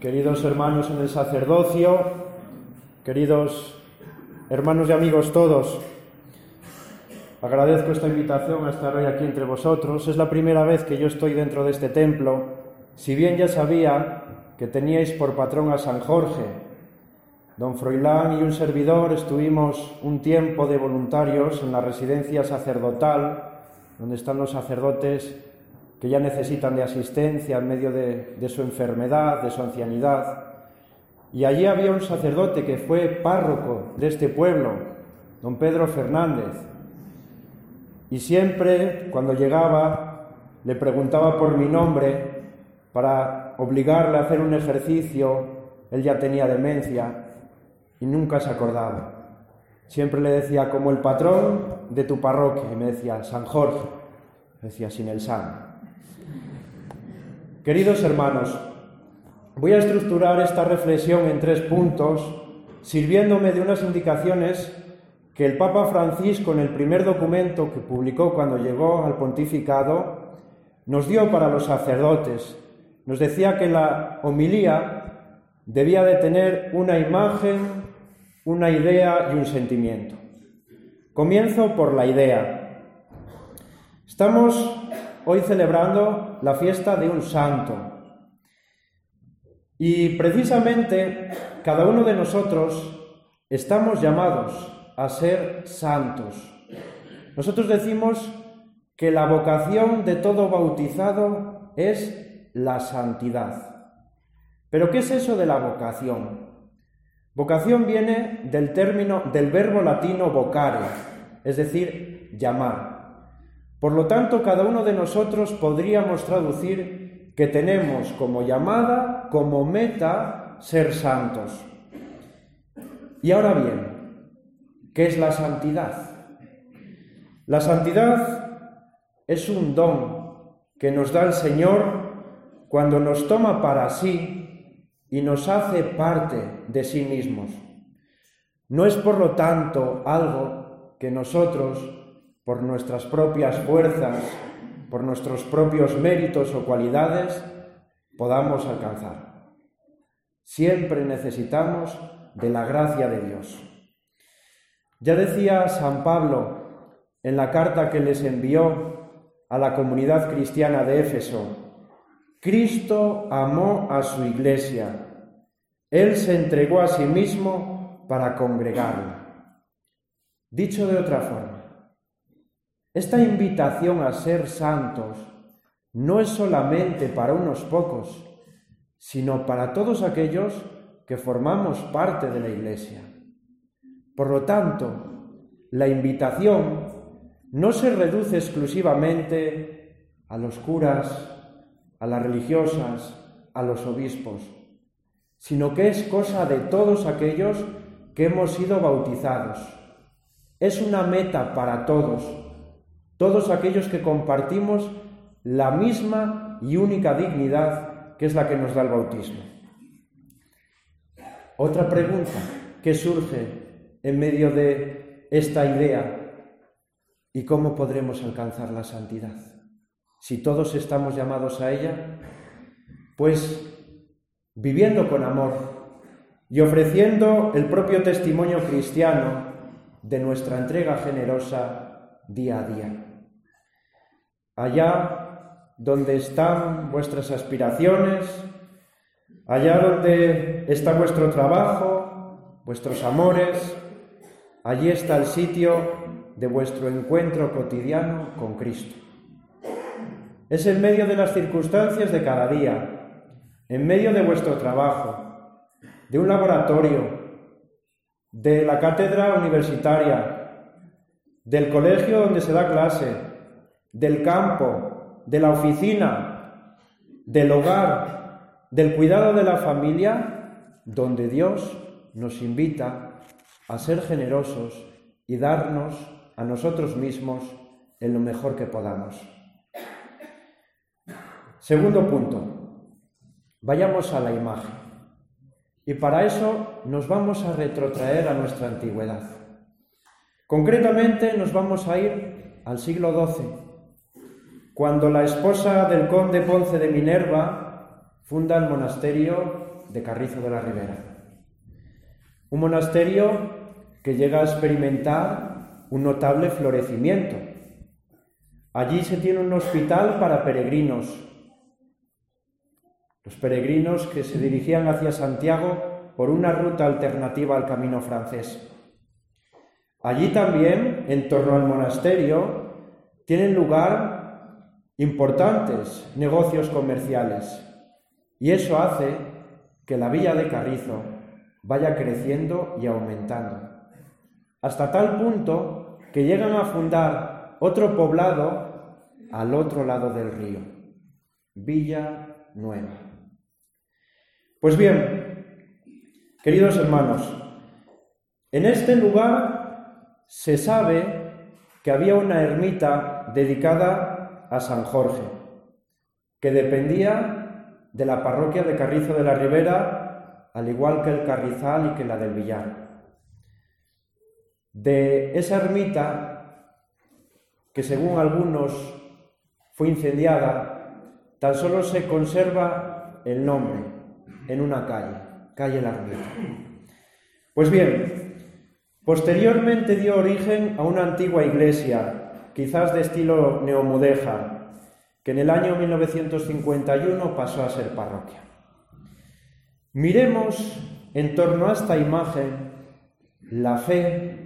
Queridos hermanos en el sacerdocio, queridos hermanos y amigos todos, agradezco esta invitación a estar hoy aquí entre vosotros. Es la primera vez que yo estoy dentro de este templo, si bien ya sabía que teníais por patrón a San Jorge. Don Froilán y un servidor estuvimos un tiempo de voluntarios en la residencia sacerdotal, donde están los sacerdotes que ya necesitan de asistencia en medio de, de, su enfermedad, de su ancianidad. Y allí había un sacerdote que fue párroco de este pueblo, don Pedro Fernández. Y siempre, cuando llegaba, le preguntaba por mi nombre para obligarle a hacer un ejercicio. Él ya tenía demencia y nunca se acordaba. Siempre le decía, como el patrón de tu parroquia, y me decía, San Jorge, me decía, sin el San. Queridos hermanos, voy a estructurar esta reflexión en tres puntos, sirviéndome de unas indicaciones que el Papa Francisco en el primer documento que publicó cuando llegó al pontificado nos dio para los sacerdotes. Nos decía que la homilía debía de tener una imagen, una idea y un sentimiento. Comienzo por la idea. Estamos hoy celebrando la fiesta de un santo. Y precisamente cada uno de nosotros estamos llamados a ser santos. Nosotros decimos que la vocación de todo bautizado es la santidad. Pero ¿qué es eso de la vocación? Vocación viene del término del verbo latino vocare, es decir, llamar. Por lo tanto, cada uno de nosotros podríamos traducir que tenemos como llamada, como meta, ser santos. Y ahora bien, ¿qué es la santidad? La santidad es un don que nos da el Señor cuando nos toma para sí y nos hace parte de sí mismos. No es por lo tanto algo que nosotros por nuestras propias fuerzas, por nuestros propios méritos o cualidades, podamos alcanzar. Siempre necesitamos de la gracia de Dios. Ya decía San Pablo en la carta que les envió a la comunidad cristiana de Éfeso, Cristo amó a su iglesia, Él se entregó a sí mismo para congregarla. Dicho de otra forma, esta invitación a ser santos no es solamente para unos pocos, sino para todos aquellos que formamos parte de la Iglesia. Por lo tanto, la invitación no se reduce exclusivamente a los curas, a las religiosas, a los obispos, sino que es cosa de todos aquellos que hemos sido bautizados. Es una meta para todos todos aquellos que compartimos la misma y única dignidad que es la que nos da el bautismo. Otra pregunta que surge en medio de esta idea, ¿y cómo podremos alcanzar la santidad? Si todos estamos llamados a ella, pues viviendo con amor y ofreciendo el propio testimonio cristiano de nuestra entrega generosa día a día allá donde están vuestras aspiraciones, allá donde está vuestro trabajo, vuestros amores, allí está el sitio de vuestro encuentro cotidiano con Cristo. Es en medio de las circunstancias de cada día, en medio de vuestro trabajo, de un laboratorio, de la cátedra universitaria, del colegio donde se da clase, del campo, de la oficina, del hogar, del cuidado de la familia, donde Dios nos invita a ser generosos y darnos a nosotros mismos en lo mejor que podamos. Segundo punto, vayamos a la imagen. Y para eso nos vamos a retrotraer a nuestra antigüedad. Concretamente nos vamos a ir al siglo XII, cuando la esposa del conde Ponce de Minerva funda el monasterio de Carrizo de la Ribera. Un monasterio que llega a experimentar un notable florecimiento. Allí se tiene un hospital para peregrinos, los peregrinos que se dirigían hacia Santiago por una ruta alternativa al camino francés. Allí también, en torno al monasterio, tienen lugar importantes negocios comerciales y eso hace que la villa de Carrizo vaya creciendo y aumentando hasta tal punto que llegan a fundar otro poblado al otro lado del río, Villa Nueva. Pues bien, queridos hermanos, en este lugar se sabe que había una ermita dedicada a San Jorge, que dependía de la parroquia de Carrizo de la Ribera, al igual que el Carrizal y que la del Villar. De esa ermita, que según algunos fue incendiada, tan solo se conserva el nombre en una calle, calle La Ermita. Pues bien, posteriormente dio origen a una antigua iglesia, quizás de estilo neomudéjar, que en el año 1951 pasó a ser parroquia. Miremos en torno a esta imagen la fe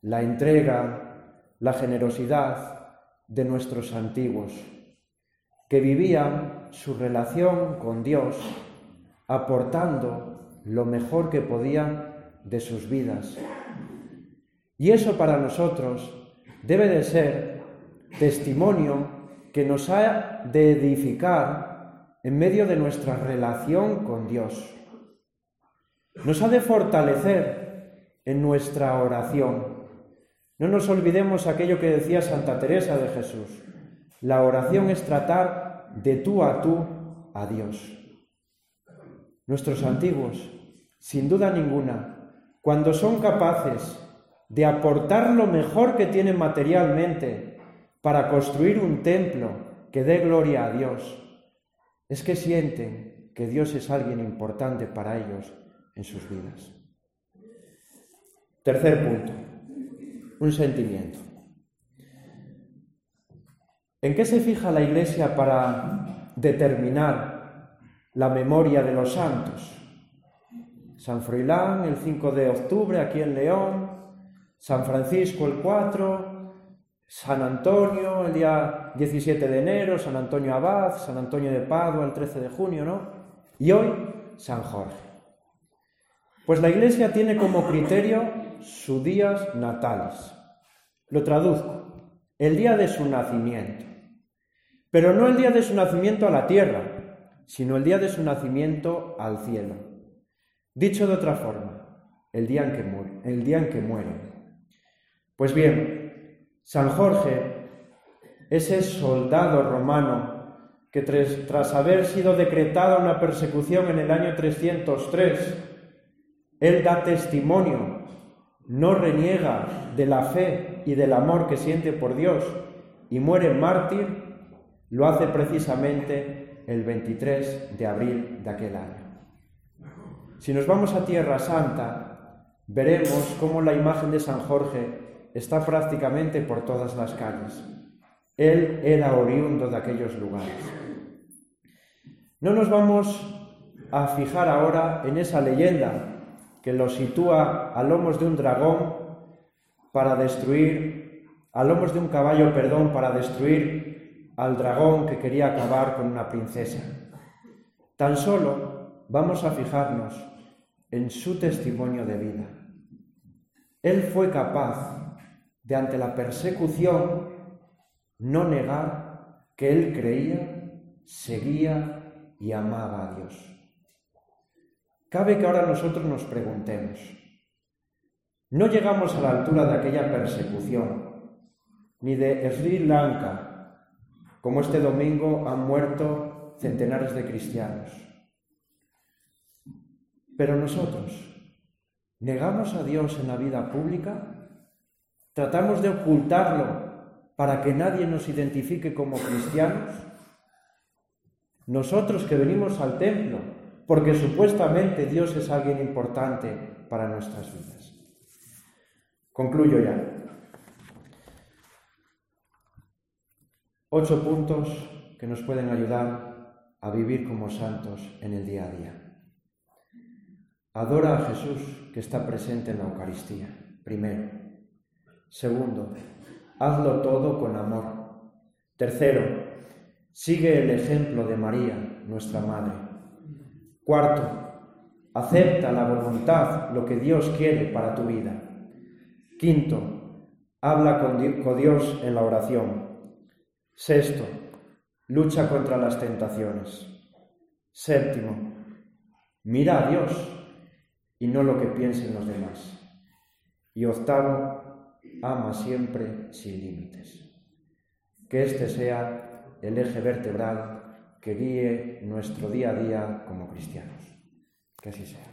la entrega, la generosidad de nuestros antiguos, que vivían su relación con Dios aportando lo mejor que podían de sus vidas. Y eso para nosotros debe de ser testimonio que nos ha de edificar en medio de nuestra relación con Dios. Nos ha de fortalecer en nuestra oración no nos olvidemos aquello que decía Santa Teresa de Jesús. La oración es tratar de tú a tú a Dios. Nuestros antiguos, sin duda ninguna, cuando son capaces de aportar lo mejor que tienen materialmente para construir un templo que dé gloria a Dios, es que sienten que Dios es alguien importante para ellos en sus vidas. Tercer punto un sentimiento. ¿En qué se fija la Iglesia para determinar la memoria de los santos? San Froilán el 5 de octubre aquí en León, San Francisco el 4, San Antonio el día 17 de enero, San Antonio Abad, San Antonio de Padua el 13 de junio, ¿no? Y hoy San Jorge. Pues la Iglesia tiene como criterio sus días natales. Lo traduzco, el día de su nacimiento. Pero no el día de su nacimiento a la tierra, sino el día de su nacimiento al cielo. Dicho de otra forma, el día en que muere. El día en que muere. Pues bien, San Jorge, ese soldado romano que tras haber sido decretada una persecución en el año 303, él da testimonio no reniega de la fe y del amor que siente por Dios y muere mártir, lo hace precisamente el 23 de abril de aquel año. Si nos vamos a Tierra Santa, veremos cómo la imagen de San Jorge está prácticamente por todas las calles. Él era oriundo de aquellos lugares. No nos vamos a fijar ahora en esa leyenda que lo sitúa a lomos de un dragón para destruir, a lomos de un caballo, perdón, para destruir al dragón que quería acabar con una princesa. Tan solo vamos a fijarnos en su testimonio de vida. Él fue capaz de ante la persecución no negar que él creía seguía y amaba a Dios. Cabe que ahora nosotros nos preguntemos, no llegamos a la altura de aquella persecución, ni de Sri Lanka, como este domingo han muerto centenares de cristianos. Pero nosotros, ¿negamos a Dios en la vida pública? ¿Tratamos de ocultarlo para que nadie nos identifique como cristianos? Nosotros que venimos al templo, porque supuestamente Dios es alguien importante para nuestras vidas. Concluyo ya. Ocho puntos que nos pueden ayudar a vivir como santos en el día a día. Adora a Jesús que está presente en la Eucaristía, primero. Segundo, hazlo todo con amor. Tercero, sigue el ejemplo de María, nuestra Madre. Cuarto, acepta la voluntad, lo que Dios quiere para tu vida. Quinto, habla con Dios en la oración. Sexto, lucha contra las tentaciones. Séptimo, mira a Dios y no lo que piensen los demás. Y octavo, ama siempre sin límites. Que este sea el eje vertebral que guíe nuestro día a día como cristianos. Que así sea.